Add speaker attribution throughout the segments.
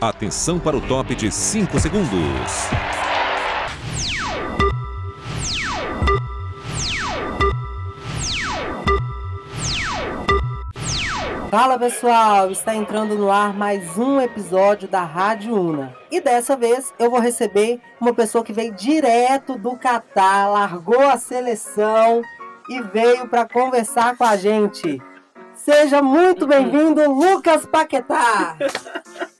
Speaker 1: Atenção para o top de 5 segundos.
Speaker 2: Fala pessoal, está entrando no ar mais um episódio da Rádio Una. E dessa vez eu vou receber uma pessoa que veio direto do Catar, largou a seleção e veio para conversar com a gente. Seja muito bem-vindo, Lucas Paquetá.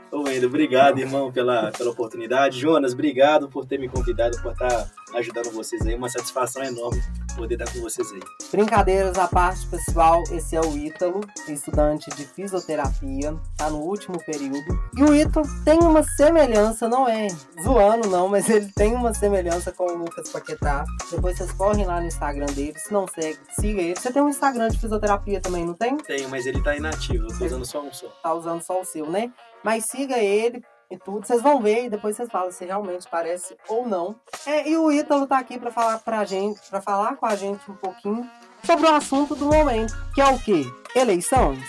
Speaker 3: Ô, Wendel, obrigado, irmão, pela, pela oportunidade. Jonas, obrigado por ter me convidado, por estar ajudando vocês aí. Uma satisfação enorme poder estar com vocês aí.
Speaker 2: Brincadeiras à parte, pessoal, esse é o Ítalo, estudante de fisioterapia, tá no último período. E o Ítalo tem uma semelhança, não é zoando não, mas ele tem uma semelhança com o Lucas Paquetá. Depois vocês correm lá no Instagram dele, se não segue, siga ele. Você tem um Instagram de fisioterapia também, não tem?
Speaker 3: Tenho, mas ele tá inativo, eu tô usando só um só.
Speaker 2: Tá usando só o seu, né? Mas siga ele e tudo. Vocês vão ver e depois vocês falam se realmente parece ou não. É, e o Ítalo tá aqui para falar pra gente, para falar com a gente um pouquinho sobre o assunto do momento, que é o quê? Eleições?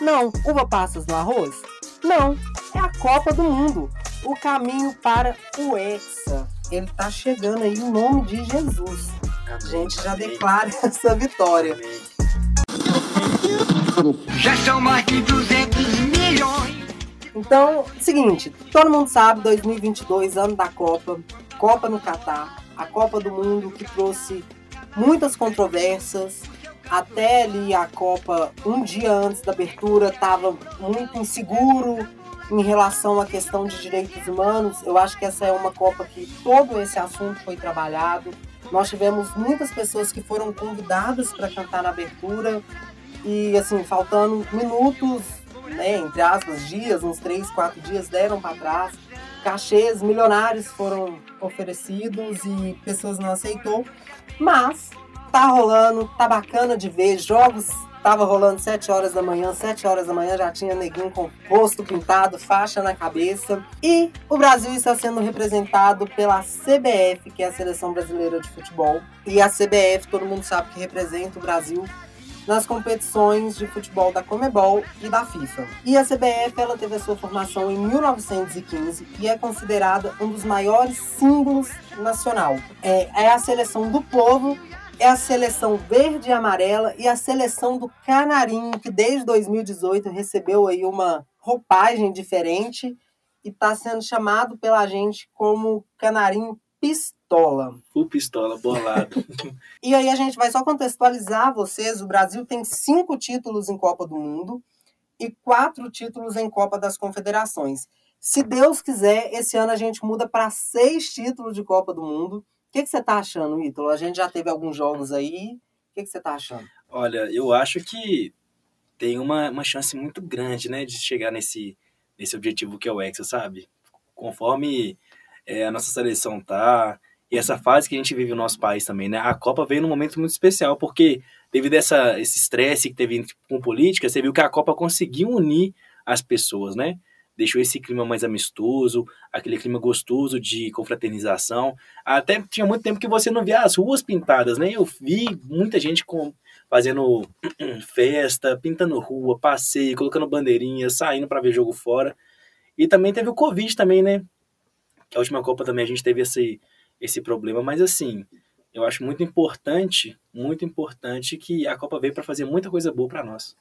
Speaker 2: Não. Uva passas no arroz? Não. É a Copa do Mundo. O caminho para o Hexa. Ele tá chegando aí em nome de Jesus. A gente já declara essa vitória.
Speaker 4: Já são mais de 200 milhões.
Speaker 2: Então, seguinte, todo mundo sabe, 2022, ano da Copa, Copa no Catar, a Copa do Mundo que trouxe muitas controvérsias. Até ali a Copa, um dia antes da abertura, estava muito inseguro em relação à questão de direitos humanos. Eu acho que essa é uma Copa que todo esse assunto foi trabalhado. Nós tivemos muitas pessoas que foram convidadas para cantar na abertura e, assim, faltando minutos né, entre aspas, dias, uns três, quatro dias deram para trás. Cachês milionários foram oferecidos e pessoas não aceitou. Mas tá rolando, tá bacana de ver. Jogos tava rolando 7 horas da manhã, 7 horas da manhã já tinha neguinho com rosto pintado, faixa na cabeça. E o Brasil está sendo representado pela CBF, que é a Seleção Brasileira de Futebol. E a CBF, todo mundo sabe que representa o Brasil nas competições de futebol da Comebol e da FIFA. E a CBF ela teve a sua formação em 1915 e é considerada um dos maiores símbolos nacional. É, é a seleção do povo é a seleção verde e amarela e a seleção do Canarinho, que desde 2018 recebeu aí uma roupagem diferente e está sendo chamado pela gente como Canarinho Pistola.
Speaker 3: O pistola, bolado.
Speaker 2: E aí a gente vai só contextualizar vocês. O Brasil tem cinco títulos em Copa do Mundo e quatro títulos em Copa das Confederações. Se Deus quiser, esse ano a gente muda para seis títulos de Copa do Mundo. O que, que você tá achando, Ítalo? A gente já teve alguns jogos aí. O que, que você tá achando?
Speaker 3: Olha, eu acho que tem uma, uma chance muito grande, né, de chegar nesse, nesse objetivo que é o Hexa, sabe? Conforme é, a nossa seleção tá, e essa fase que a gente vive no nosso país também, né? A Copa veio num momento muito especial, porque devido a essa, esse estresse que teve com política, você viu que a Copa conseguiu unir as pessoas, né? Deixou esse clima mais amistoso, aquele clima gostoso de confraternização. Até tinha muito tempo que você não via as ruas pintadas, né? Eu vi muita gente com, fazendo festa, pintando rua, passeio, colocando bandeirinhas, saindo para ver jogo fora. E também teve o Covid também, né? Que a última Copa também a gente teve esse, esse problema, mas assim, eu acho muito importante, muito importante que a Copa veio para fazer muita coisa boa para nós.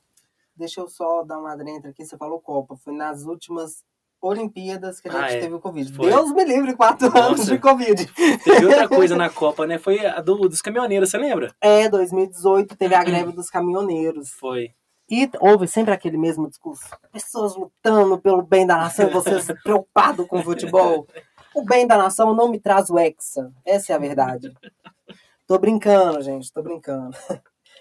Speaker 2: Deixa eu só dar uma adentro aqui. Você falou Copa. Foi nas últimas Olimpíadas que a gente
Speaker 3: Ah, é.
Speaker 2: teve o Covid.
Speaker 3: Foi.
Speaker 2: Deus me livre, quatro
Speaker 3: Nossa.
Speaker 2: anos de Covid.
Speaker 3: Teve outra coisa na Copa, né? Foi a do, dos caminhoneiros, você lembra?
Speaker 2: É, 2018 teve a greve dos caminhoneiros.
Speaker 3: Foi.
Speaker 2: E houve sempre aquele mesmo discurso. Pessoas lutando pelo bem da nação, vocês preocupados com o futebol. O bem da nação não me traz o Hexa. Essa é a verdade. Tô brincando, gente, tô brincando.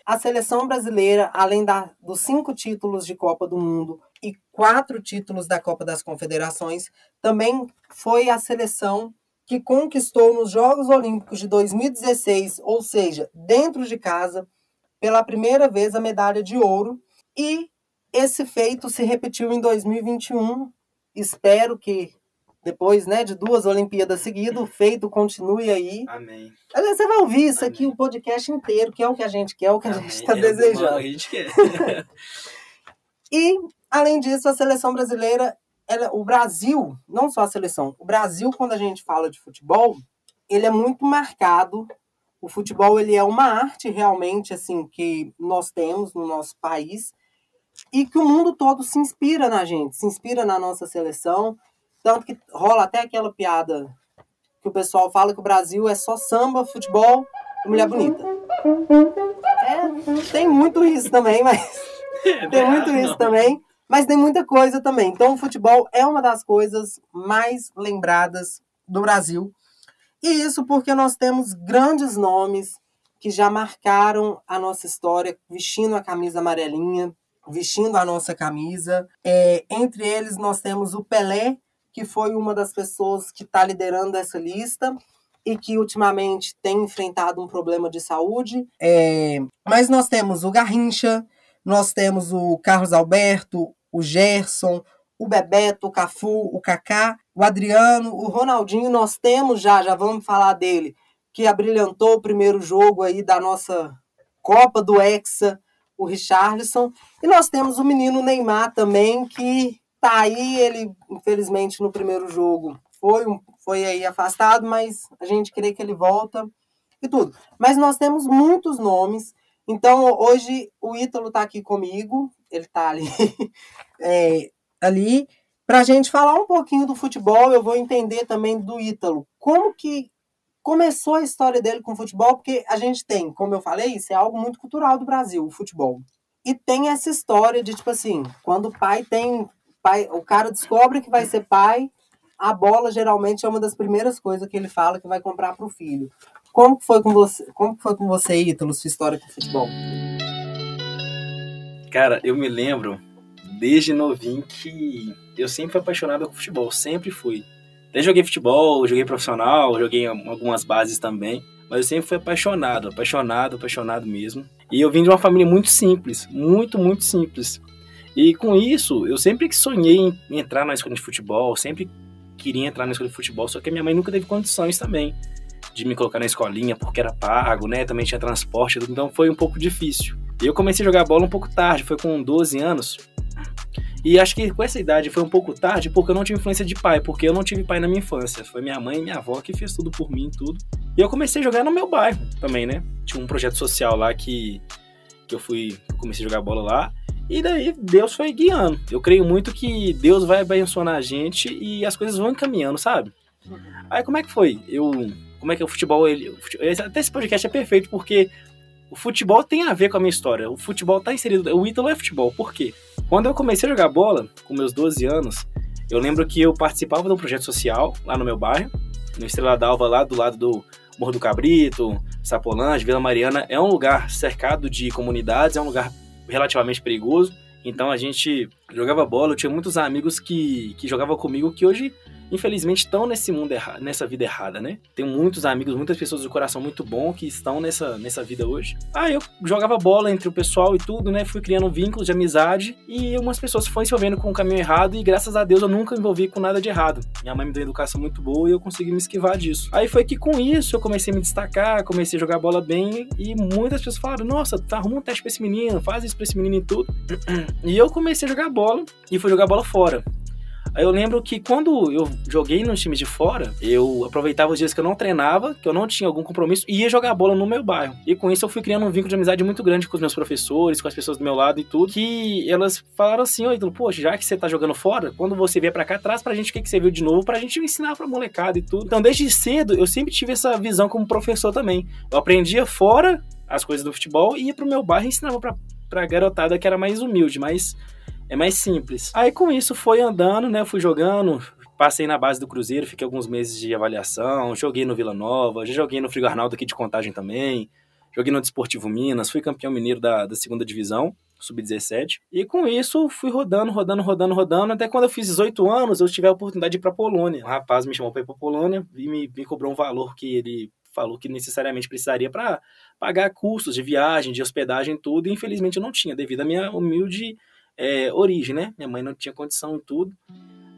Speaker 2: A seleção brasileira, além da, dos cinco títulos de Copa do Mundo e quatro títulos da Copa das Confederações, também foi a seleção que conquistou nos Jogos Olímpicos de 2016, ou seja, dentro de casa, pela primeira vez a medalha de ouro. E esse feito se repetiu em 2021. Espero que depois né, de duas Olimpíadas seguidas, o feito continue aí.
Speaker 3: Amém.
Speaker 2: Aliás, Você vai ouvir isso
Speaker 3: Amém.
Speaker 2: aqui, o podcast inteiro, que é o que a gente quer, é o que a gente
Speaker 3: Amém.
Speaker 2: está
Speaker 3: É
Speaker 2: desejando.
Speaker 3: A gente quer.
Speaker 2: E além disso, a seleção brasileira, ela, o Brasil, não só a seleção, o Brasil, quando a gente fala de futebol, ele é muito marcado. O futebol ele é uma arte realmente assim que nós temos no nosso país e que o mundo todo se inspira na gente, se inspira na nossa seleção, tanto que rola até aquela piada que o pessoal fala que o Brasil é só samba, futebol e mulher bonita. É, tem muito isso também, mas tem muito isso também, mas tem muita coisa também. Então o futebol é uma das coisas mais lembradas do Brasil. E isso porque nós temos grandes nomes que já marcaram a nossa história vestindo a camisa amarelinha, vestindo a nossa camisa. É, entre eles, nós temos o Pelé, que foi uma das pessoas que está liderando essa lista e que ultimamente tem enfrentado um problema de saúde. É, mas nós temos o Garrincha, nós temos o Carlos Alberto, o Gerson, o Bebeto, o Cafu, o Kaká, o Adriano, o Ronaldinho. Nós temos já, já vamos falar dele, que abrilhantou o primeiro jogo aí da nossa Copa do Hexa, o Richarlison. E nós temos o menino Neymar também, que tá aí, ele, infelizmente, no primeiro jogo foi, um, foi aí afastado, mas a gente crê que ele volta e tudo. Mas nós temos muitos nomes. Então, hoje, o Ítalo está aqui comigo, ele está ali, é, ali para a gente falar um pouquinho do futebol. Eu vou entender também do Ítalo. Como que começou a história dele com o futebol, porque a gente tem, como eu falei, isso é algo muito cultural do Brasil, o futebol. E tem essa história de, tipo assim, quando o pai tem. Pai, o cara descobre que vai ser pai, a bola geralmente é uma das primeiras coisas que ele fala que vai comprar para o filho. Como foi com você, como foi com você, Ítalo, sua história com futebol?
Speaker 3: Cara, eu me lembro desde novinho que eu sempre fui apaixonado com futebol, sempre fui. Até joguei futebol, joguei profissional, joguei algumas bases também. Mas eu sempre fui apaixonado, apaixonado, apaixonado mesmo. E eu vim de uma família muito simples, muito, muito simples. E com isso, eu sempre sonhei em entrar na escola de futebol, sempre queria entrar na escola de futebol, só que minha mãe nunca teve condições também de me colocar na escolinha, porque era pago, né? Também tinha transporte, então foi um pouco difícil. Eu comecei a jogar bola um pouco tarde, foi com 12 anos. E acho que com essa idade foi um pouco tarde, porque eu não tive influência de pai, porque eu não tive pai na minha infância. Foi minha mãe e minha avó que fez tudo por mim, tudo. E eu comecei a jogar no meu bairro também, né? Tinha um projeto social lá que, que eu fui, comecei a jogar bola lá. E daí Deus foi guiando. Eu creio muito que Deus vai abençoando a gente e as coisas vão encaminhando, sabe? Aí como é que foi? Eu, como é que é o futebol, ele, o futebol, até esse podcast é perfeito porque o futebol tem a ver com a minha história. O futebol tá inserido, o Ítalo é futebol. Por quê? Quando eu comecei a jogar bola, com meus 12 anos, eu lembro que eu participava de um projeto social lá no meu bairro, no Estrela d'Alva, lá do lado do Morro do Cabrito, Sapolândia, Vila Mariana. É um lugar cercado de comunidades, é um lugar relativamente perigoso. Então a gente jogava bola, eu tinha muitos amigos que, que jogavam comigo que hoje infelizmente estão nesse mundo errado, nessa vida errada, né? Tenho muitos amigos, muitas pessoas do coração muito bom que estão nessa, nessa vida hoje. Ah, eu jogava bola entre o pessoal e tudo, né? Fui criando vínculos de amizade e algumas pessoas foram se envolvendo com o caminho errado e graças a Deus eu nunca envolvi com nada de errado. Minha mãe me deu educação muito boa e eu consegui me esquivar disso. Aí foi que com isso eu comecei a me destacar, comecei a jogar bola bem e muitas pessoas falaram: "Nossa, tá arruma um teste pra esse menino, faz isso pra esse menino e tudo". E eu comecei a jogar bola e fui jogar bola fora. Aí eu lembro que quando eu joguei nos times de fora, eu aproveitava os dias que eu não treinava, que eu não tinha algum compromisso, e ia jogar bola no meu bairro. E com isso eu fui criando um vínculo de amizade muito grande com os meus professores, com as pessoas do meu lado e tudo, que elas falaram assim, oi, poxa, já que você tá jogando fora, quando você vier para cá, traz pra gente o que, que você viu de novo, pra gente ensinar pra molecada e tudo. Então desde cedo eu sempre tive essa visão como professor também. Eu aprendia fora as coisas do futebol e ia pro meu bairro e ensinava pra, pra garotada que era mais humilde, mais é mais simples. Aí com isso foi andando, né? Fui jogando, passei na base do Cruzeiro, fiquei alguns meses de avaliação, joguei no Vila Nova, já joguei no Frigo Arnaldo aqui de Contagem também, joguei no Desportivo Minas, fui campeão mineiro da, da segunda divisão, sub-17. E com isso fui rodando, rodando, rodando, rodando, até quando eu fiz 18 anos, eu tive a oportunidade de ir pra Polônia. Um rapaz me chamou para ir pra Polônia e me, me cobrou um valor que ele falou que necessariamente precisaria para pagar custos de viagem, de hospedagem, tudo, e infelizmente eu não tinha, devido à minha humilde é, origem, né? Minha mãe não tinha condição e tudo.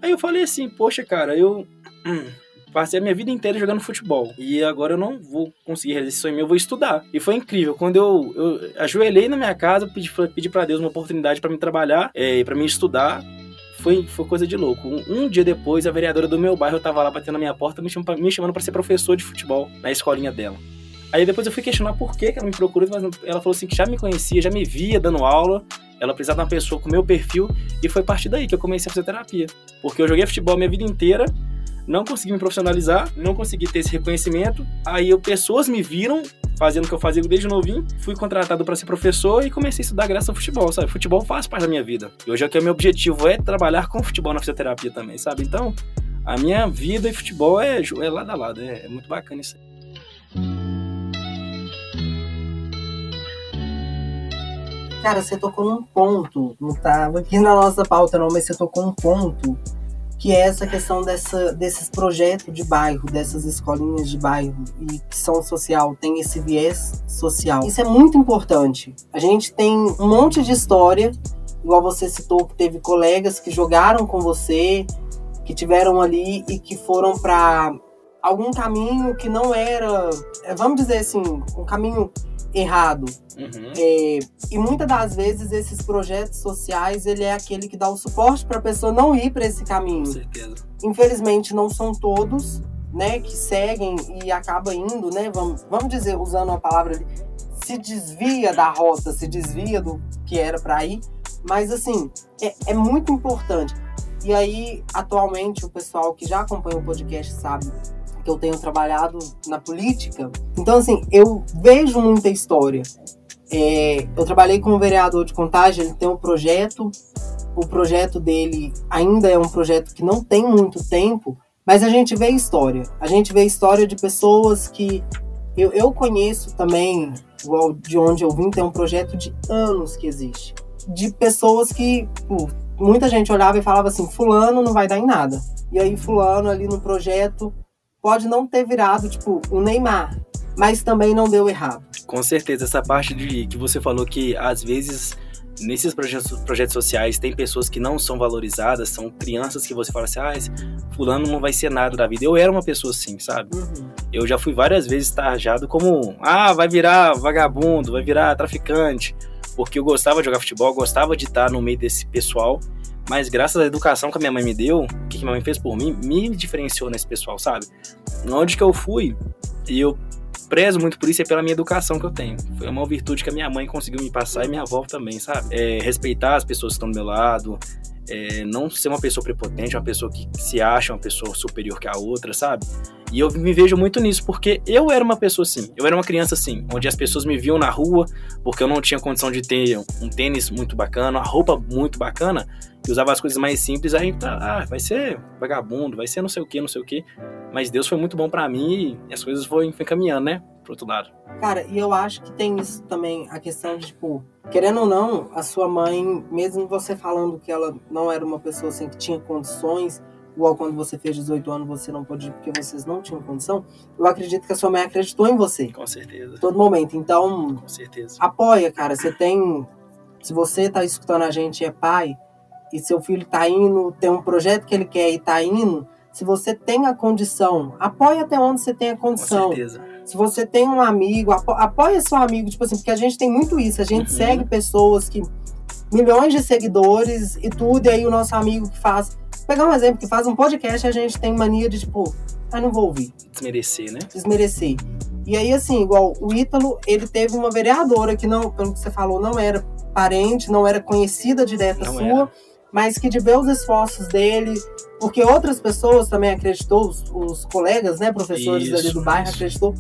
Speaker 3: Aí eu falei assim, poxa, cara, eu hum, passei a minha vida inteira jogando futebol. E agora eu não vou conseguir realizar esse sonho meu, eu vou estudar. E foi incrível. Quando eu, eu ajoelhei na minha casa, pedi, pedi para Deus uma oportunidade para me trabalhar, é, para me estudar. Foi, foi coisa de louco. Um, um, dia depois, a vereadora do meu bairro tava lá batendo na minha porta, me me chamando para ser professor de futebol na escolinha dela. Aí depois eu fui questionar por que ela me procurou, mas ela falou assim que já me conhecia, já me via dando aula, ela precisava de uma pessoa com meu perfil, e foi a partir daí que eu comecei a fazer terapia. Porque eu joguei futebol minha vida inteira, não consegui me profissionalizar, não consegui ter esse reconhecimento. Aí eu, pessoas me viram fazendo o que eu fazia desde novinho, fui contratado para ser professor e comecei a estudar graças ao futebol, sabe? Futebol faz parte da minha vida. E hoje é que o meu objetivo é trabalhar com futebol na fisioterapia também, sabe? Então, a minha vida e futebol é, é lado a lado, é, é muito bacana isso aí.
Speaker 2: Cara, você tocou num ponto, não tava aqui na nossa pauta não, mas você tocou um ponto que é essa questão dessa, desses projetos de bairro, dessas escolinhas de bairro e que são social, tem esse viés social. Isso é muito importante. A gente tem um monte de história, igual você citou, que teve colegas que jogaram com você, que tiveram ali e que foram para algum caminho que não era, vamos dizer assim, um caminho errado. Uhum. É, e muitas das vezes esses projetos sociais ele é aquele que dá o suporte para a pessoa não ir para esse caminho.
Speaker 3: Com certeza.
Speaker 2: Infelizmente não são todos, né, que seguem e acaba indo, né, vamos, vamos dizer usando a palavra se desvia da rota, se desvia do que era para ir. Mas assim é, é muito importante. E aí atualmente o pessoal que já acompanha o podcast sabe que eu tenho trabalhado na política. Então, assim, eu vejo muita história. É, eu trabalhei com um vereador de Contagem, ele tem um projeto. O projeto dele ainda é um projeto que não tem muito tempo, mas a gente vê história. A gente vê história de pessoas que eu, eu conheço também, igual de onde eu vim, tem um projeto de anos que existe. De pessoas que pô, muita gente olhava e falava assim: Fulano não vai dar em nada. E aí, Fulano ali no projeto pode não ter virado, tipo, um Neymar, mas também não deu errado.
Speaker 3: Com certeza, essa parte de que você falou que às vezes nesses projetos, projetos sociais tem pessoas que não são valorizadas, são crianças que você fala assim, ah, fulano não vai ser nada da vida. Eu era uma pessoa assim, sabe? Uhum. Eu já fui várias vezes tarjado como, ah, vai virar vagabundo, vai virar traficante, porque eu gostava de jogar futebol, gostava de estar no meio desse pessoal mas graças à educação que a minha mãe me deu, o que minha mãe fez por mim, me diferenciou nesse pessoal, sabe? Onde que eu fui, e eu prezo muito por isso é pela minha educação que eu tenho. Foi uma virtude que a minha mãe conseguiu me passar e minha avó também, sabe? É, respeitar as pessoas que estão do meu lado, é, não ser uma pessoa prepotente, uma pessoa que se acha uma pessoa superior que a outra, sabe? E eu me vejo muito nisso, porque eu era uma pessoa assim, eu era uma criança assim, onde as pessoas me viam na rua, porque eu não tinha condição de ter um tênis muito bacana, uma roupa muito bacana, e usava as coisas mais simples, aí tá, ah, vai ser vagabundo, vai ser não sei o que, não sei o que. Mas Deus foi muito bom para mim e as coisas foram, foi caminhando, né? Pro outro lado.
Speaker 2: Cara, e eu acho que tem isso também, a questão de, tipo, querendo ou não, a sua mãe, mesmo você falando que ela não era uma pessoa assim que tinha condições, igual quando você fez 18 anos, você não pôde porque vocês não tinham condição, eu acredito que a sua mãe acreditou em você.
Speaker 3: Com certeza.
Speaker 2: Todo momento. Então,
Speaker 3: com certeza.
Speaker 2: Apoia, cara. Você tem. Se você tá escutando a gente e é pai, e seu filho tá indo, tem um projeto que ele quer e tá indo, se você tem a condição, apoia até onde você tem a condição.
Speaker 3: Com certeza
Speaker 2: se você tem um amigo, apo apoia seu amigo, tipo assim, porque a gente tem muito isso, a gente uhum. segue pessoas que milhões de seguidores e tudo, e aí o nosso amigo que faz, pegar um exemplo, que faz um podcast, a gente tem mania de tipo, ah, não vou ouvir.
Speaker 3: Desmerecer, né?
Speaker 2: Desmerecer. E aí, assim, igual o Ítalo, ele teve uma vereadora que não, pelo que você falou, não era parente, não era conhecida direta não sua, era. mas que de ver os esforços dele, porque outras pessoas também acreditou, os, os colegas, né, professores isso, ali do bairro isso. acreditou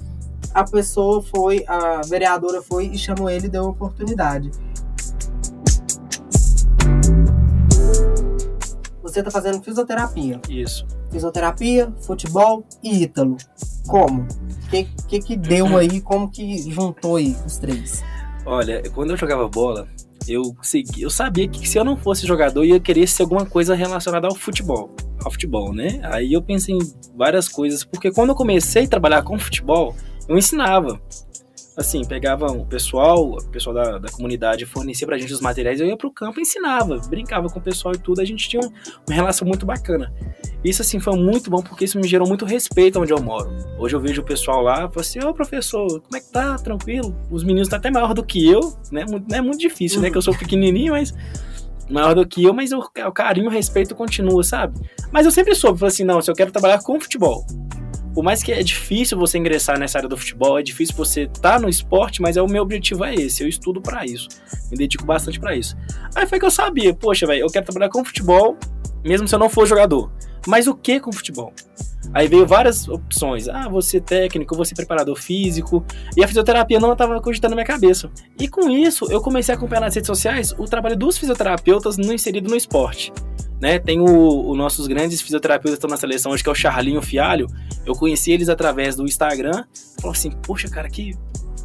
Speaker 2: a pessoa foi, a vereadora foi e chamou ele e deu oportunidade. Você está fazendo fisioterapia.
Speaker 3: Isso.
Speaker 2: Fisioterapia, futebol e ítalo. Como? O que, que, que deu aí? Como que juntou aí os três?
Speaker 3: Olha, quando eu jogava bola, eu, segui, eu sabia que se eu não fosse jogador, eu ia querer ser alguma coisa relacionada ao futebol. Ao futebol, né? Aí eu pensei em várias coisas, porque quando eu comecei a trabalhar com futebol, eu ensinava. Assim, pegava o pessoal, o pessoal da, da comunidade fornecia pra gente os materiais, eu ia pro campo e ensinava, brincava com o pessoal e tudo, a gente tinha uma relação muito bacana. Isso, assim, foi muito bom porque isso me gerou muito respeito onde eu moro. Hoje eu vejo o pessoal lá e falo assim: Ô professor, como é que tá? Tranquilo? Os meninos estão até maior do que eu, né? Não é muito difícil, né? Que eu sou pequenininho, mas maior do que eu, mas o, o carinho, o respeito continua, sabe? Mas eu sempre soube, falei assim: não, se eu quero trabalhar com futebol, por mais que é difícil você ingressar nessa área do futebol, é difícil você estar tá no esporte, mas é o meu objetivo é esse, eu estudo para isso, me dedico bastante para isso. Aí foi que eu sabia, poxa, velho, eu quero trabalhar com futebol, mesmo se eu não for jogador. Mas o que com futebol? Aí veio várias opções. Ah, você técnico, você preparador físico. E a fisioterapia não estava cogitando na minha cabeça. E com isso, eu comecei a acompanhar nas redes sociais o trabalho dos fisioterapeutas no inserido no esporte. Né? Tem os nossos grandes fisioterapeutas que estão na seleção hoje, que é o Charlinho Fialho. Eu conheci eles através do Instagram. Falei assim, poxa, cara, que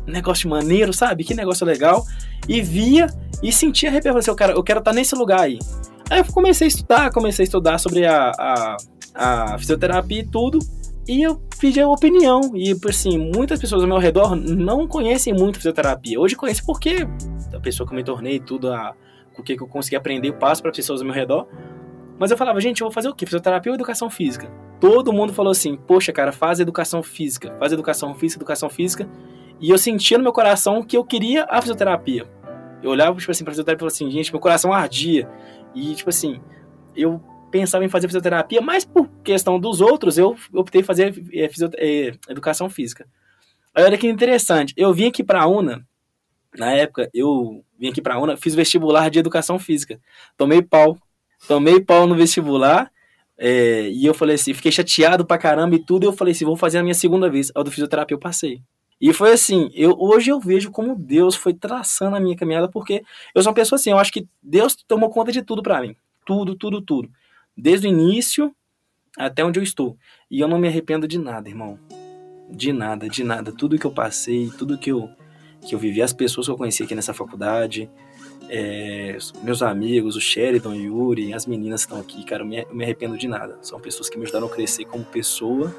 Speaker 3: negócio maneiro, sabe? Que negócio legal. E via e sentia arrepio. Assim, cara, eu quero estar nesse lugar aí. Aí eu comecei a estudar, comecei a estudar sobre a, a, a fisioterapia e tudo. E eu pedi a opinião. E, assim, muitas pessoas ao meu redor não conhecem muito fisioterapia. Hoje conhecem porque a pessoa que eu me tornei, tudo, a, o que eu consegui aprender, eu passo para pessoas ao meu redor. Mas eu falava, gente, eu vou fazer o quê? Fisioterapia ou educação física? Todo mundo falou assim, poxa, cara, faz educação física, faz educação física, educação física. E eu sentia no meu coração que eu queria a fisioterapia. Eu olhava, tipo assim, pra fisioterapia e falava assim, gente, meu coração ardia. E, tipo assim, eu pensava em fazer fisioterapia, mas por questão dos outros, eu optei fazer é, é, educação física. Aí, olha que interessante, eu vim aqui pra UNA, na época, eu vim aqui pra UNA, fiz vestibular de educação física. Tomei pau tomei pau no vestibular. É, e eu falei assim, fiquei chateado pra caramba e tudo. E eu falei assim, vou fazer a minha segunda vez. A do fisioterapia eu passei. E foi assim, eu, hoje eu vejo como Deus foi traçando a minha caminhada, porque eu sou uma pessoa assim, eu acho que Deus tomou conta de tudo para mim. Tudo, tudo, tudo. Desde o início até onde eu estou. E eu não me arrependo de nada, irmão. De nada, de nada. Tudo que eu passei, tudo que eu, que eu vivi, as pessoas que eu conheci aqui nessa faculdade, é, meus amigos, o Sheridan, o Yuri, as meninas que estão aqui, cara, eu me, eu me arrependo de nada. São pessoas que me ajudaram a crescer como pessoa,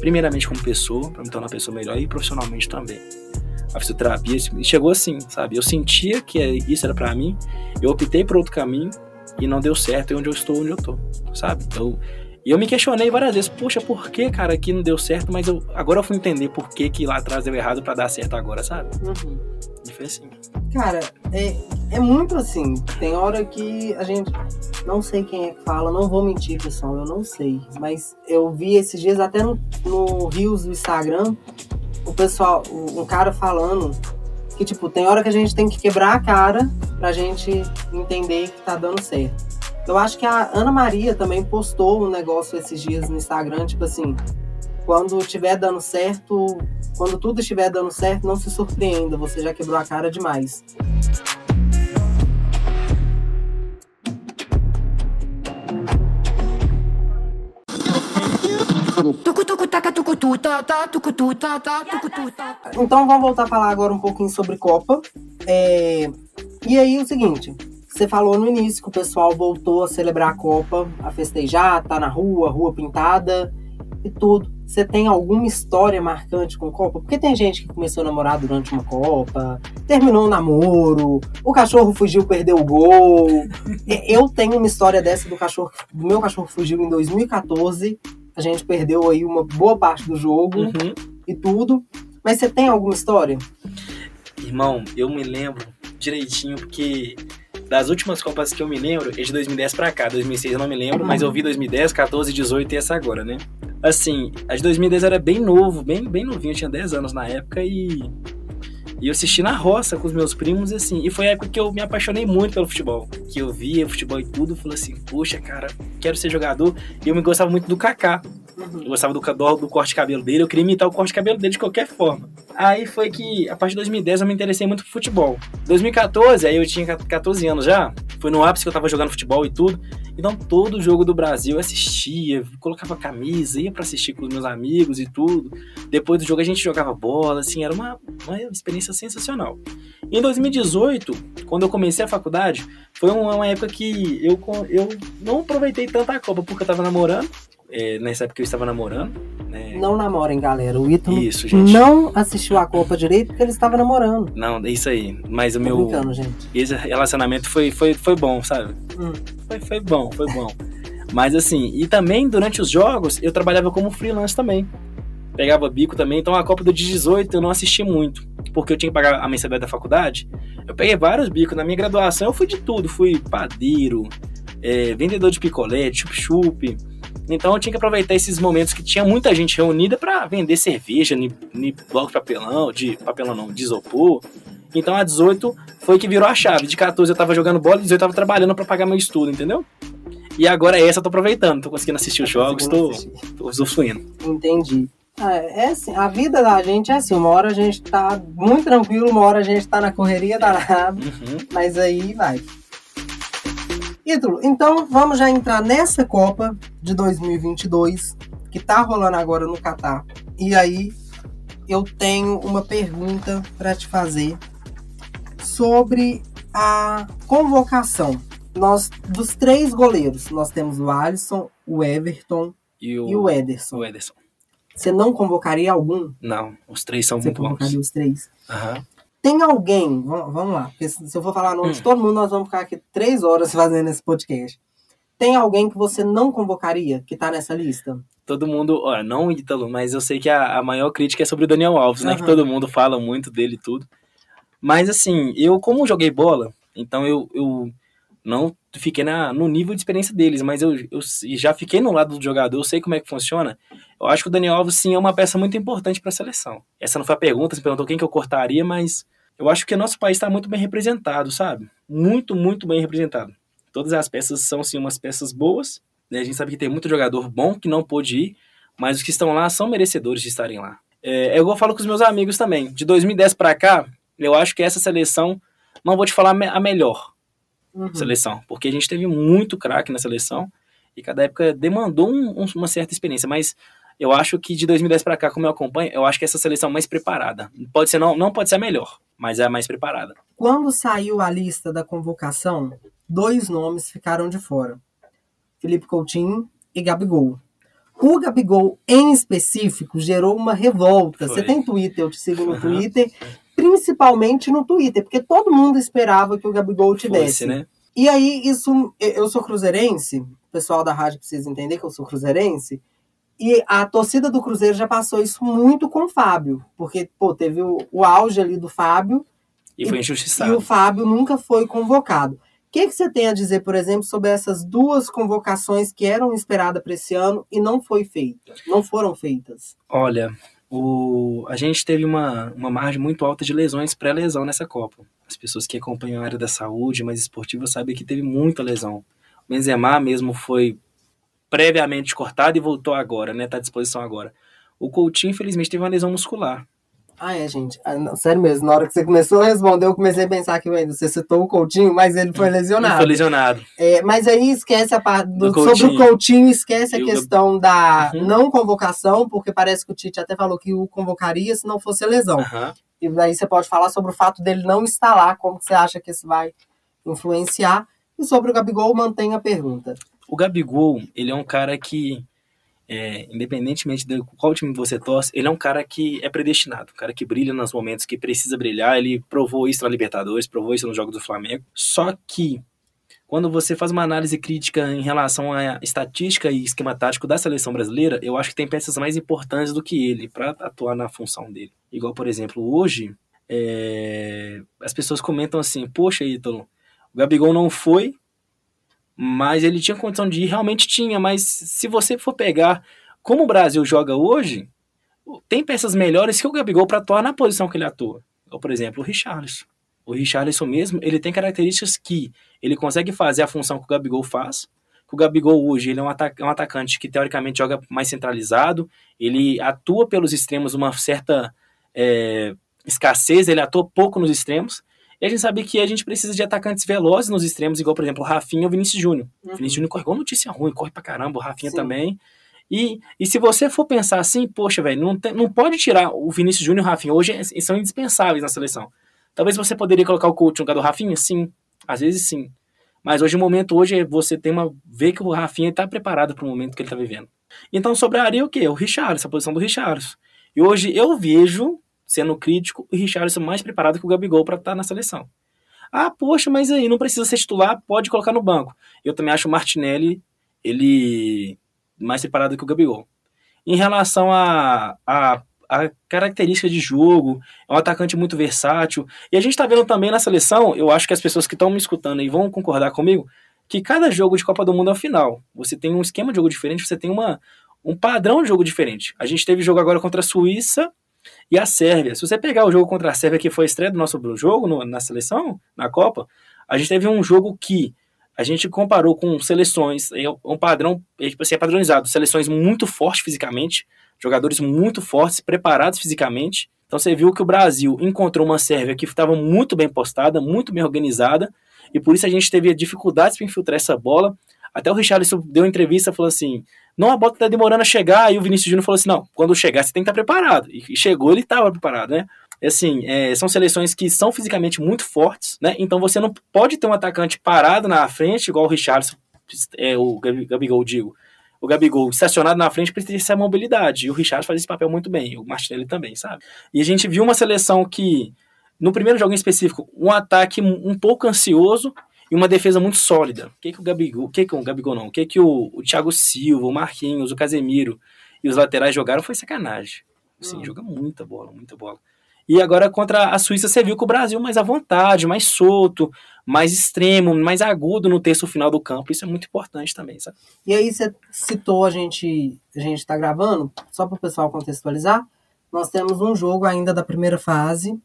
Speaker 3: primeiramente como pessoa, para me tornar uma pessoa melhor e profissionalmente também. A fisioterapia chegou assim, sabe? Eu sentia que é, isso era para mim, eu optei por outro caminho e não deu certo e onde eu estou, onde eu tô, sabe? Eu, e eu me questionei várias vezes, poxa, por que, cara, aqui não deu certo, mas eu, agora eu fui entender por que, que lá atrás deu errado para dar certo agora, sabe? Uhum. E foi assim.
Speaker 2: Cara, é, é muito assim. Tem hora que a gente. Não sei quem é que fala, não vou mentir, pessoal, eu não sei. Mas eu vi esses dias até no, no Rios do Instagram, o pessoal, um cara falando que, tipo, tem hora que a gente tem que quebrar a cara pra gente entender que tá dando certo. Eu acho que a Ana Maria também postou um negócio esses dias no Instagram, tipo assim, quando estiver dando certo, quando tudo estiver dando certo, não se surpreenda, você já quebrou a cara demais. Então vamos voltar a falar agora um pouquinho sobre Copa. É... E aí o seguinte, você falou no início que o pessoal voltou a celebrar a Copa, a festejar, tá na rua, rua pintada e tudo. Você tem alguma história marcante com Copa? Porque tem gente que começou a namorar durante uma Copa, terminou o namoro, o cachorro fugiu, perdeu o gol. Eu tenho uma história dessa do cachorro, do meu cachorro fugiu em 2014. A gente perdeu aí uma boa parte do jogo uhum. e tudo. Mas você tem alguma história?
Speaker 3: Irmão, eu me lembro direitinho porque das últimas Copas que eu me lembro, é de 2010 pra cá. 2006 eu não me lembro, mas eu vi 2010, 14, 18 e essa agora, né? Assim, a de 2010 era bem novo, bem, bem novinho, eu tinha 10 anos na época e. E eu assisti na roça com os meus primos, assim. E foi a época que eu me apaixonei muito pelo futebol. Que eu via futebol e tudo, falei assim, poxa, cara, quero ser jogador. E eu me gostava muito do Kaká. Eu gostava do, do, do corte de cabelo dele, eu queria imitar o corte de cabelo dele de qualquer forma. Aí foi que, a partir de 2010, eu me interessei muito por futebol. 2014, aí eu tinha 14 anos já, foi no ápice que eu tava jogando futebol e tudo. Então todo jogo do Brasil eu assistia, colocava camisa, ia para assistir com os meus amigos e tudo. Depois do jogo a gente jogava bola, assim, era uma, uma experiência sensacional. Em 2018, quando eu comecei a faculdade, foi uma época que eu, eu não aproveitei tanto a Copa porque eu tava namorando é, nessa época eu estava namorando. Né?
Speaker 2: Não namorem, galera. O Ítalo isso, gente. não assistiu a Copa direito porque ele estava namorando.
Speaker 3: Não, é isso aí. Mas o Tô meu.
Speaker 2: gente.
Speaker 3: Esse relacionamento foi, foi, foi bom, sabe? Hum. Foi, foi bom, foi bom. Mas assim, e também durante os jogos eu trabalhava como freelance também. Pegava bico também, então a Copa do 18 eu não assisti muito, porque eu tinha que pagar a mensalidade da faculdade. Eu peguei vários bicos. Na minha graduação eu fui de tudo, fui padeiro, é, vendedor de picolé, chup-chup. Então eu tinha que aproveitar esses momentos que tinha muita gente reunida para vender cerveja, ni, ni bloco de papelão, de papelão não, de isopor. Então a 18 foi que virou a chave. De 14 eu tava jogando bola, 18 eu tava trabalhando para pagar meu estudo, entendeu? E agora essa eu tô aproveitando, tô conseguindo assistir os jogos, tô, tô usufruindo.
Speaker 2: Entendi. É, é assim, a vida da gente é assim, uma hora a gente tá muito tranquilo, uma hora a gente tá na correria danada,
Speaker 3: Uhum.
Speaker 2: mas aí vai. Ídolo, então vamos já entrar nessa Copa de 2022, que tá rolando agora no Catar. E aí eu tenho uma pergunta para te fazer sobre a convocação. Nós, dos três goleiros, nós temos o Alisson, o Everton
Speaker 3: E o,
Speaker 2: e o Ederson.
Speaker 3: o Ederson.
Speaker 2: Você não convocaria algum?
Speaker 3: Não, os três são
Speaker 2: Você
Speaker 3: muito bons.
Speaker 2: convocaria os três?
Speaker 3: Aham.
Speaker 2: Tem alguém, vamos, lá, porque se eu for falar o nome
Speaker 3: Hum.
Speaker 2: de todo mundo, nós vamos ficar aqui três horas fazendo esse podcast. Tem alguém que você não convocaria que tá nessa lista?
Speaker 3: Todo mundo, ó, não o Ítalo, mas eu sei que a, a maior crítica é sobre o Daniel Alves, né? Que todo mundo fala muito dele e tudo. Mas assim, eu como joguei bola, então eu, eu não fiquei na, no nível de experiência deles, mas eu, eu já fiquei no lado do jogador, eu sei como é que funciona. Eu acho que o Daniel Alves sim é uma peça muito importante para a seleção. Essa não foi a pergunta, você perguntou quem que eu cortaria, mas eu acho que nosso país está muito bem representado, sabe? Muito, muito bem representado. Todas as peças são sim umas peças boas, né? A gente sabe que tem muito jogador bom que não pôde ir, mas os que estão lá são merecedores de estarem lá. É, eu falo com os meus amigos também. De 2010 para cá, eu acho que essa seleção, não vou te falar a melhor
Speaker 2: Uhum.
Speaker 3: seleção, porque a gente teve muito craque na seleção e cada época demandou um- um- uma certa experiência, mas eu acho que de 2010 para cá, como eu acompanho, eu acho que essa seleção é mais preparada. Pode ser não, não pode ser a melhor, mas é a mais preparada.
Speaker 2: Quando saiu a lista da convocação, dois nomes ficaram de fora: Felipe Coutinho e Gabigol. O Gabigol, em específico, gerou uma revolta.
Speaker 3: Foi.
Speaker 2: Você tem Twitter, eu te sigo no. Twitter, principalmente no Twitter, porque todo mundo esperava que o Gabigol tivesse.
Speaker 3: Né?
Speaker 2: E aí, isso. Eu sou cruzeirense, o pessoal da rádio precisa entender que eu sou cruzeirense. E a torcida do Cruzeiro já passou isso muito com o Fábio. Porque, pô, teve o, o auge ali do Fábio
Speaker 3: E foi
Speaker 2: e
Speaker 3: injustiçado.
Speaker 2: o Fábio nunca foi convocado. O que, que você tem a dizer, por exemplo, sobre essas duas convocações que eram esperadas para esse ano e não foi feita? Não foram feitas.
Speaker 3: Olha, o, a gente teve uma, uma margem muito alta de lesões pré-lesão nessa Copa. As pessoas que acompanham a área da saúde, mais esportiva, sabem que teve muita lesão. O Benzema mesmo foi previamente cortado e voltou agora, né? Tá à disposição agora. O Coutinho, infelizmente, teve uma lesão muscular.
Speaker 2: Ah, é, gente. Ah, não, sério mesmo, na hora que você começou a responder, eu comecei a pensar que ainda você citou o Coutinho, mas ele foi
Speaker 3: Ele
Speaker 2: lesionado.
Speaker 3: foi lesionado.
Speaker 2: É, mas aí esquece a parte do,
Speaker 3: Do
Speaker 2: sobre o
Speaker 3: Coutinho.
Speaker 2: Esquece a questão da
Speaker 3: Uhum.
Speaker 2: não convocação, porque parece que o Tite até falou que o convocaria se não fosse lesão.
Speaker 3: Aham.
Speaker 2: E daí você pode falar sobre o fato dele não estar lá, como que você acha que isso vai influenciar. E sobre o Gabigol, mantém a pergunta.
Speaker 3: O Gabigol, ele é um cara que, é, independentemente de qual time você torce, ele é um cara que é predestinado, um cara que brilha nos momentos que precisa brilhar. Ele provou isso na Libertadores, provou isso no jogo do Flamengo. Só que, quando você faz uma análise crítica em relação à estatística e esquema tático da seleção brasileira, eu acho que tem peças mais importantes do que ele para atuar na função dele. Igual, por exemplo, hoje, é, as pessoas comentam assim: Poxa, Ítalo, o Gabigol não foi, mas ele tinha condição de ir, realmente tinha, mas se você for pegar como o Brasil joga hoje, tem peças melhores que o Gabigol para atuar na posição que ele atua. Ou, por exemplo, o Richarlison. O Richarlison mesmo, ele tem características que ele consegue fazer a função que o Gabigol faz. O Gabigol hoje, ele é um, ata- é um atacante que teoricamente joga mais centralizado, ele atua pelos extremos uma certa é, escassez, ele atua pouco nos extremos. E a gente sabe que a gente precisa de atacantes velozes nos extremos, igual, por exemplo, o Rafinha ou o Vinícius Júnior. O Vinícius Júnior corre igual notícia ruim, corre pra caramba, o Rafinha
Speaker 2: Sim.
Speaker 3: também. E, e se você for pensar assim, poxa, velho, não, tem- não pode tirar o Vinícius Júnior e o Rafinha. Hoje é- são indispensáveis na seleção. Talvez você poderia colocar o coach no lugar do Rafinha? Sim. Às vezes sim. Mas hoje o momento hoje é você tem uma. ver que o Rafinha está preparado para o momento que ele está vivendo. Então sobraria o quê? O Richarlison, a posição do Richarlison. E hoje eu vejo, sendo crítico, o Richarlison mais preparado que o Gabigol para estar na seleção. Ah, poxa, mas aí não precisa ser titular, pode colocar no banco. Eu também acho o Martinelli ele mais preparado que o Gabigol. Em relação a, a, a característica de jogo, é um atacante muito versátil. E a gente está vendo também na seleção, eu acho que as pessoas que estão me escutando aí vão concordar comigo, que cada jogo de Copa do Mundo é o final. Você tem um esquema de jogo diferente, você tem uma, um padrão de jogo diferente. A gente teve jogo agora contra a Suíça e a Sérvia. Se você pegar o jogo contra a Sérvia, que foi a estreia do nosso jogo no, na seleção, na Copa, a gente teve um jogo que a gente comparou com seleções, é um padrão, é, tipo assim, é padronizado, seleções muito fortes fisicamente, jogadores muito fortes, preparados fisicamente. Então você viu que o Brasil encontrou uma Sérvia que estava muito bem postada, muito bem organizada, e por isso a gente teve dificuldades para infiltrar essa bola. Até o Richarlison deu uma entrevista falou assim: não, a bola está demorando a chegar. Aí o Vinícius Júnior falou assim: não, quando chegar você tem que estar tá preparado. E chegou, ele estava preparado, né? assim, é, são seleções que são fisicamente muito fortes, né? Então você não pode ter um atacante parado na frente, igual o Richardson, é, o Gabigol, digo. O Gabigol estacionado na frente precisa ter essa mobilidade. E o Richard faz esse papel muito bem, o Martinelli também, sabe? E a gente viu uma seleção que, no primeiro jogo em específico, um ataque um pouco ansioso e uma defesa muito sólida. O que, que o Gabigol, o que, que o Gabigol não, o que, que o, o Thiago Silva, o Marquinhos, o Casemiro e os laterais jogaram foi sacanagem. Assim, hum. joga muita bola, muita bola. E agora contra a Suíça você viu que o Brasil mais à vontade, mais solto, mais extremo, mais agudo no terço final do campo. Isso é muito importante também, sabe?
Speaker 2: E aí você citou a gente, a gente está gravando, só para o pessoal contextualizar, nós temos um jogo ainda da primeira fase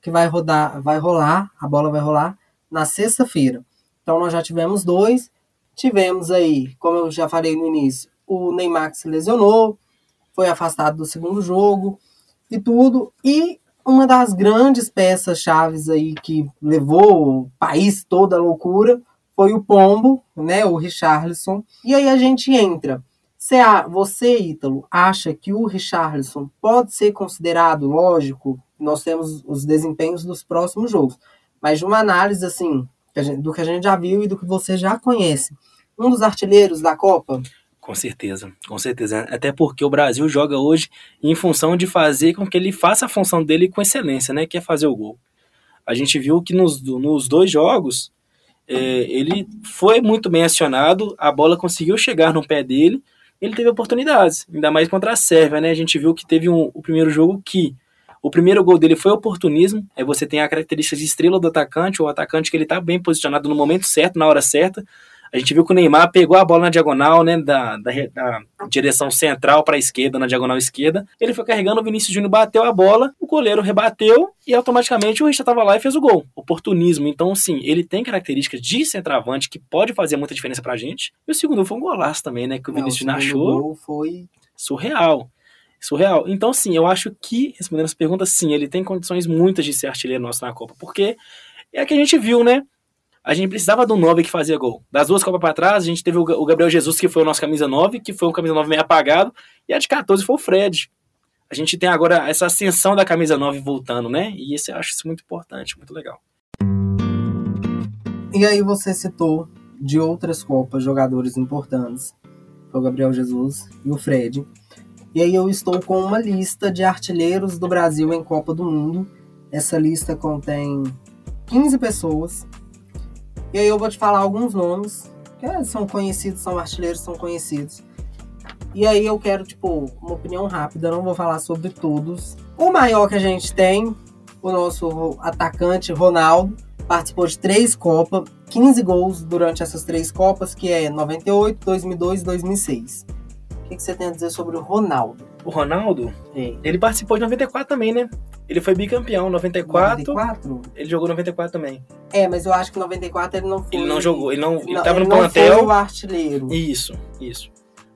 Speaker 2: que vai rodar, vai rolar, a bola vai rolar na sexta-feira. Então nós já tivemos dois, tivemos aí, como eu já falei no início, o Neymar que se lesionou, foi afastado do segundo jogo e tudo, e uma das grandes peças chaves aí que levou o país toda à loucura foi o Pombo, né, o Richarlison. E aí a gente entra. Você, Ítalo, acha que o Richarlison pode ser considerado, lógico, nós temos os desempenhos dos próximos jogos, mas de uma análise assim, do que a gente já viu e do que você já conhece, um dos artilheiros da Copa?
Speaker 3: Com certeza, com certeza. Até porque o Brasil joga hoje em função de fazer com que ele faça a função dele com excelência, né? Que é fazer o gol. A gente viu que nos, nos dois jogos é, ele foi muito bem acionado, a bola conseguiu chegar no pé dele, ele teve oportunidades, ainda mais contra a Sérvia, né? A gente viu que teve um, o primeiro jogo que o primeiro gol dele foi oportunismo, é você tem a característica de estrela do atacante, o atacante que ele está bem posicionado no momento certo, na hora certa. A gente viu que o Neymar pegou a bola na diagonal, né, da, da, da direção central para a esquerda, na diagonal esquerda. Ele foi carregando, o Vinícius Júnior bateu a bola, o goleiro rebateu e automaticamente o Richard estava lá e fez o gol. Oportunismo. Então, sim, ele tem características de centroavante que pode fazer muita diferença pra gente. E o segundo foi um golaço também, né, que o Vinícius Júnior achou.
Speaker 2: Gol foi
Speaker 3: surreal surreal. Então, sim, eu acho que, respondendo essa pergunta, sim, ele tem condições muitas de ser artilheiro nosso na Copa, porque é a que a gente viu, né? a gente precisava do 9 que fazia gol. Das duas Copas para trás, a gente teve o Gabriel Jesus, que foi o nosso camisa 9, que foi um camisa 9 meio apagado, e a de 14 foi o Fred. A gente tem agora essa ascensão da camisa 9 voltando, né? E isso eu acho isso muito importante, muito legal.
Speaker 2: E aí você citou de outras Copas jogadores importantes. Foi o Gabriel Jesus e o Fred. E aí eu estou com uma lista de artilheiros do Brasil em Copa do Mundo. Essa lista contém 15 pessoas e aí eu vou te falar alguns nomes, que é, são conhecidos, são artilheiros, são conhecidos. E aí eu quero, tipo, uma opinião rápida, não vou falar sobre todos. O maior que a gente tem, o nosso atacante Ronaldo, participou de três Copas, 15 gols durante essas três Copas, que é 98, 2002 e 2006. O que, que você tem a dizer sobre o Ronaldo?
Speaker 3: O Ronaldo? Sim. Ele participou de 94 também, né? Ele foi bicampeão 94. 94? Ele jogou 94 também.
Speaker 2: É, mas eu acho que 94 ele não foi.
Speaker 3: Ele não jogou, ele não, ele não, tava ele no plantel. Não
Speaker 2: foi o artilheiro.
Speaker 3: Isso, isso.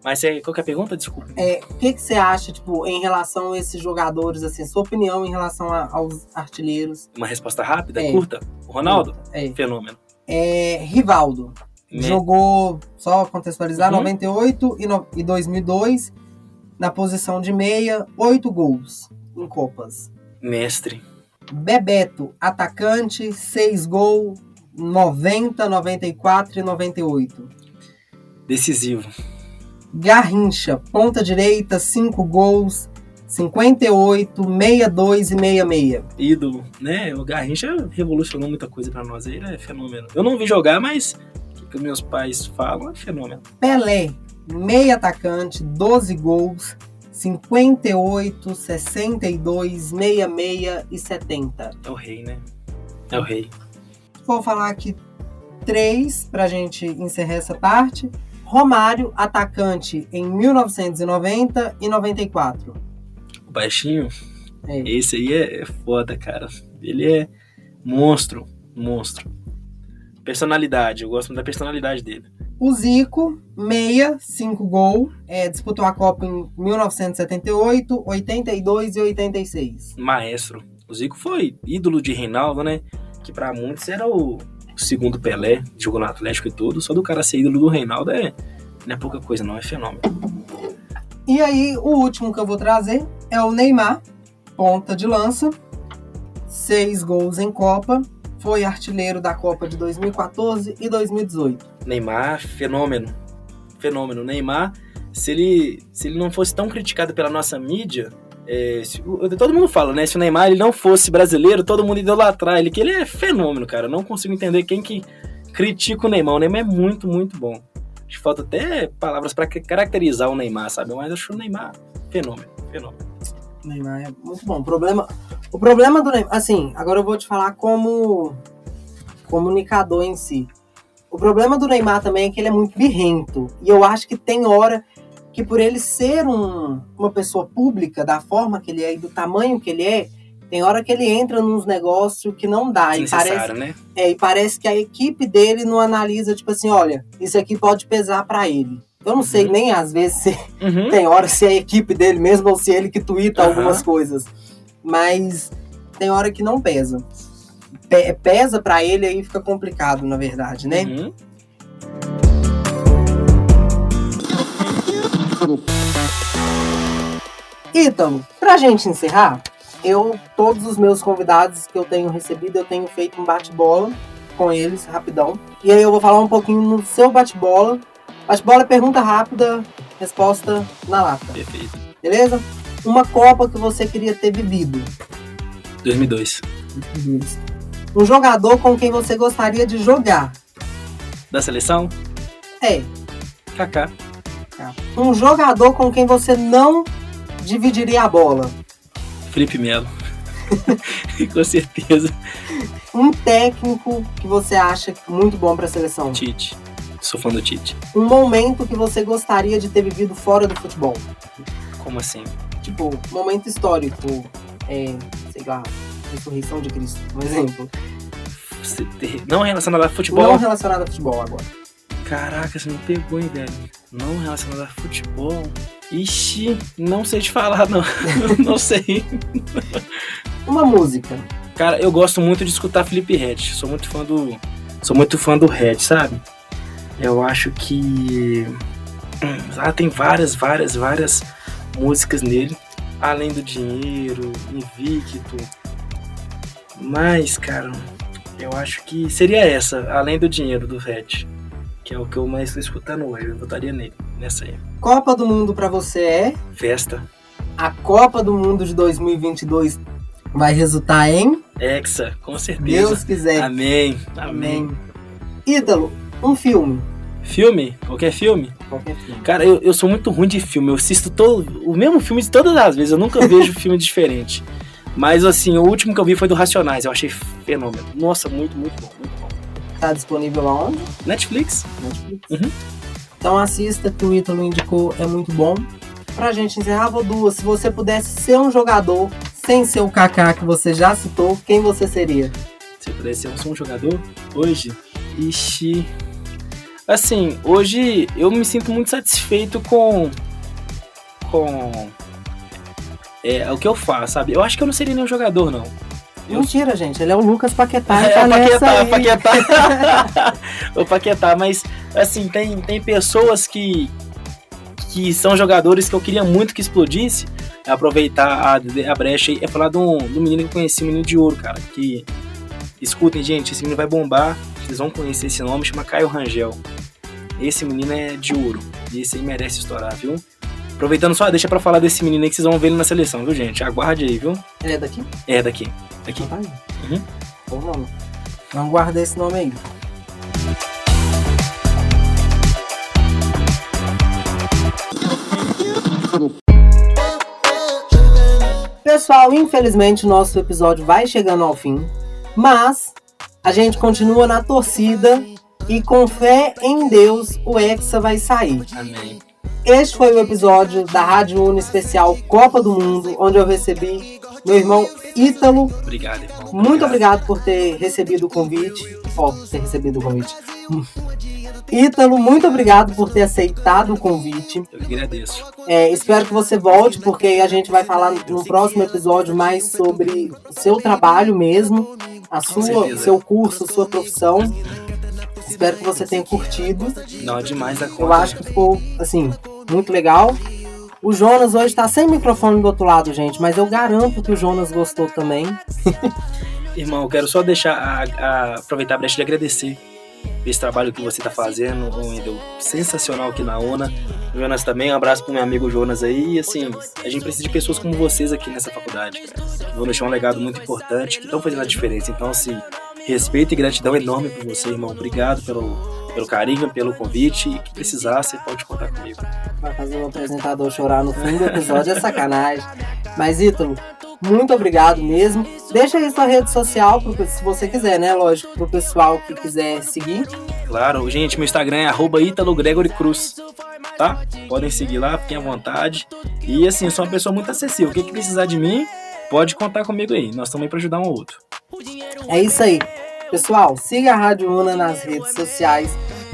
Speaker 3: Mas é, qual que é a pergunta? Desculpa.
Speaker 2: É, o que, que você acha, tipo, em relação a esses jogadores, assim, sua opinião em relação a, aos artilheiros?
Speaker 3: Uma resposta rápida, é. curta? O Ronaldo? É. Fenômeno.
Speaker 2: É, Rivaldo. Me... Jogou, só contextualizar, uhum. 98 e, no, e 2002, na posição de meia, oito gols em Copas.
Speaker 3: Mestre.
Speaker 2: Bebeto, atacante, 6 gols, 90, 94 e 98.
Speaker 3: Decisivo.
Speaker 2: Garrincha, ponta direita, 5 gols, 58, 62 e 66.
Speaker 3: Ídolo, né? O Garrincha revolucionou muita coisa para nós, ele é fenômeno. Eu não vi jogar, mas que meus pais falam, é fenômeno.
Speaker 2: Pelé, meio atacante, 12 gols, 58, 62, 66 e 70.
Speaker 3: É o rei, né? É o rei.
Speaker 2: Vou falar aqui três pra gente encerrar essa parte. Romário, atacante em 1990 e 94.
Speaker 3: O baixinho,
Speaker 2: É.
Speaker 3: esse aí é, é foda, cara. Ele é monstro, monstro. Personalidade, eu gosto muito da personalidade dele.
Speaker 2: O Zico, meia, 5 gol, é, disputou a Copa em 1978, 82 e 86.
Speaker 3: Maestro. O Zico foi ídolo de Reinaldo, né? Que pra muitos era o segundo Pelé, jogou no Atlético e tudo. Só do cara ser ídolo do Reinaldo é, não é pouca coisa, não, é fenômeno.
Speaker 2: E aí, o último que eu vou trazer é o Neymar, ponta de lança, seis gols em Copa, foi artilheiro da Copa de 2014 e 2018.
Speaker 3: Neymar, fenômeno. Fenômeno. Neymar, se ele, se ele não fosse tão criticado pela nossa mídia, é, se- todo mundo fala, né? Se o Neymar ele não fosse brasileiro, todo mundo idolatrar ele, que ele é fenômeno, cara. Eu não consigo entender quem que critica o Neymar. O Neymar é muito, muito bom. Acho que falta até palavras pra ca- caracterizar o Neymar, sabe? Mas eu acho o Neymar fenômeno, fenômeno.
Speaker 2: Neymar é muito bom. O problema, o problema do Neymar, assim, agora eu vou te falar como comunicador em si. O problema do Neymar também é que ele é muito birrento. E eu acho que tem hora que por ele ser um- uma pessoa pública, da forma que ele é e do tamanho que ele é, tem hora que ele entra nos negócios que não dá. E parece,
Speaker 3: né?
Speaker 2: é, e parece que a equipe dele não analisa, tipo assim, olha, isso aqui pode pesar pra ele. Eu não sei
Speaker 3: Uhum.
Speaker 2: nem às vezes se
Speaker 3: Uhum.
Speaker 2: tem hora se é a equipe dele mesmo ou se é ele que tuita
Speaker 3: Aham.
Speaker 2: algumas coisas. Mas tem hora que não pesa. Pe- pesa pra ele aí fica complicado, na verdade, né?
Speaker 3: Uhum.
Speaker 2: Ítalo, pra gente encerrar, eu, todos os meus convidados que eu tenho recebido, eu tenho feito um bate-bola com eles, rapidão. E aí eu vou falar um pouquinho no seu bate-bola. Bate-bola é pergunta rápida, resposta na lata,
Speaker 3: Perfeito.
Speaker 2: beleza? Uma Copa que você queria ter vivido.
Speaker 3: 2002.
Speaker 2: Um jogador com quem você gostaria de jogar.
Speaker 3: Da seleção?
Speaker 2: É,
Speaker 3: Kaká.
Speaker 2: um jogador com quem você não dividiria a bola.
Speaker 3: Felipe Melo. Com certeza.
Speaker 2: Um técnico que você acha muito bom pra seleção.
Speaker 3: Tite. Sou fã do Tite.
Speaker 2: Um momento que você gostaria de ter vivido fora do futebol.
Speaker 3: Como assim?
Speaker 2: Tipo, momento histórico. É, sei lá, ressurreição de Cristo, por exemplo.
Speaker 3: Não relacionado a futebol?
Speaker 2: Não relacionado a futebol agora.
Speaker 3: Caraca, você me pegou, hein, velho? Não relacionado a futebol? Ixi, não sei te falar, não. não sei.
Speaker 2: Uma música.
Speaker 3: Cara, eu gosto muito de escutar Felipe Red. Sou muito fã do. Sou muito fã do Red, sabe? Eu acho que. Hum, Ah, tem várias, várias, várias músicas nele. Além do dinheiro, Invicto. Mas, cara, eu acho que seria essa, além do dinheiro do Red. Que é o que eu mais estou escutando hoje. Eu votaria nele, nessa aí.
Speaker 2: Copa do Mundo pra você é.
Speaker 3: Festa.
Speaker 2: A Copa do Mundo de 2022 vai resultar em.
Speaker 3: Hexa, com certeza.
Speaker 2: Deus quiser.
Speaker 3: Amém. Amém.
Speaker 2: Amém. Ítalo, um filme.
Speaker 3: Filme? Qualquer filme?
Speaker 2: Qualquer filme.
Speaker 3: Cara, eu, eu sou muito ruim de filme. Eu assisto todo, o mesmo filme de todas as vezes. Eu nunca vejo filme diferente. Mas, assim, o último que eu vi foi do Racionais. Eu achei fenômeno. Nossa, muito, muito bom. Muito bom.
Speaker 2: Tá disponível aonde?
Speaker 3: Netflix?
Speaker 2: Netflix.
Speaker 3: Uhum.
Speaker 2: Então assista que o Ítalo indicou, é muito bom. Pra gente encerrar, vou duas. Se você pudesse ser um jogador sem ser o Kaká que você já citou, quem você seria?
Speaker 3: Se eu pudesse ser um, jogador, hoje, ixi. Assim, hoje eu me sinto muito satisfeito com. com. É, o que eu faço, sabe? Eu acho que eu não seria nenhum jogador, não. Eu-
Speaker 2: Mentira, gente. Ele é o Lucas Paquetá.
Speaker 3: É,
Speaker 2: nessa
Speaker 3: Paquetá. Paquetá. o Paquetá, mas assim, tem, tem pessoas que, que são jogadores que eu queria muito que explodisse. Aproveitar a, a brecha e é falar do, do menino que eu conheci, o menino de ouro, cara. Que Escutem, gente, esse menino vai bombar. Vocês vão conhecer esse nome, chama Caio Rangel. Esse menino é de ouro. E esse aí merece estourar, viu? Aproveitando só, deixa para falar desse menino aí que vocês vão ver ele na seleção, viu, gente? Aguarde aí, viu?
Speaker 2: Ele é daqui?
Speaker 3: É, daqui. Daqui.
Speaker 2: Ah,
Speaker 3: uhum.
Speaker 2: Bom nome. Vamos guardar esse nome aí. Pessoal, infelizmente o nosso episódio vai chegando ao fim mas a gente continua na torcida e com fé em Deus o Hexa vai sair.
Speaker 3: Amém.
Speaker 2: Este foi o episódio da Rádio Uno especial Copa do Mundo, onde eu recebi meu irmão Ítalo.
Speaker 3: Obrigado, irmão.
Speaker 2: Muito obrigado por ter recebido o convite. Ó, por ter recebido o convite. Ítalo, muito obrigado por ter aceitado o convite.
Speaker 3: Eu agradeço.
Speaker 2: É, espero que você volte, porque a gente vai falar no próximo episódio mais sobre o seu trabalho mesmo, a sua, seu curso, sua profissão. Espero que você tenha curtido.
Speaker 3: Não, é demais da conta.
Speaker 2: Eu acho que ficou, assim, muito legal. O Jonas hoje tá sem microfone do outro lado, gente, mas eu garanto que o Jonas gostou também.
Speaker 3: Irmão, eu quero só deixar, a- a- aproveitar a brecha de agradecer esse trabalho que você está fazendo, um Wendel sensacional aqui na ONA. Jonas também, um abraço pro meu amigo Jonas aí. E assim, a gente precisa de pessoas como vocês aqui nessa faculdade. que Vão deixar um legado muito importante, que estão fazendo a diferença. Então, assim, respeito e gratidão enorme por você, irmão. Obrigado pelo, pelo carinho, pelo convite. E que precisar, você pode contar comigo.
Speaker 2: Vai fazer o apresentador chorar no fim do episódio é sacanagem. Mas, Ítalo, muito obrigado mesmo. Deixa aí sua rede social, pro- se você quiser, né? Lógico, pro pessoal que quiser seguir.
Speaker 3: Claro, gente, meu Instagram é arroba Cruz, tá? Podem seguir lá, fiquem à vontade. E assim, eu sou uma pessoa muito acessível. O que, que precisar de mim, pode contar comigo aí. Nós estamos aí para ajudar um ao outro.
Speaker 2: É isso aí. Pessoal, siga a Rádio Una nas redes sociais,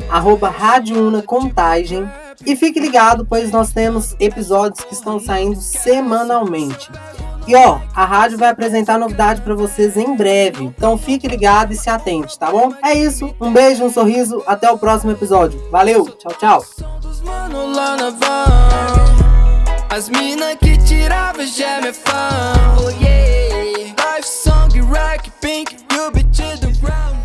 Speaker 2: arroba Rádio Una Contagem. E fique ligado, pois nós temos episódios que estão saindo semanalmente. E ó, a rádio vai apresentar novidade para vocês em breve. Então fique ligado e se atente, tá bom? É isso. Um beijo, um sorriso. Até o próximo episódio. Valeu. Tchau, tchau.
Speaker 5: As mina que tirava já me fã Oh yeah rock your pinky be to the ground.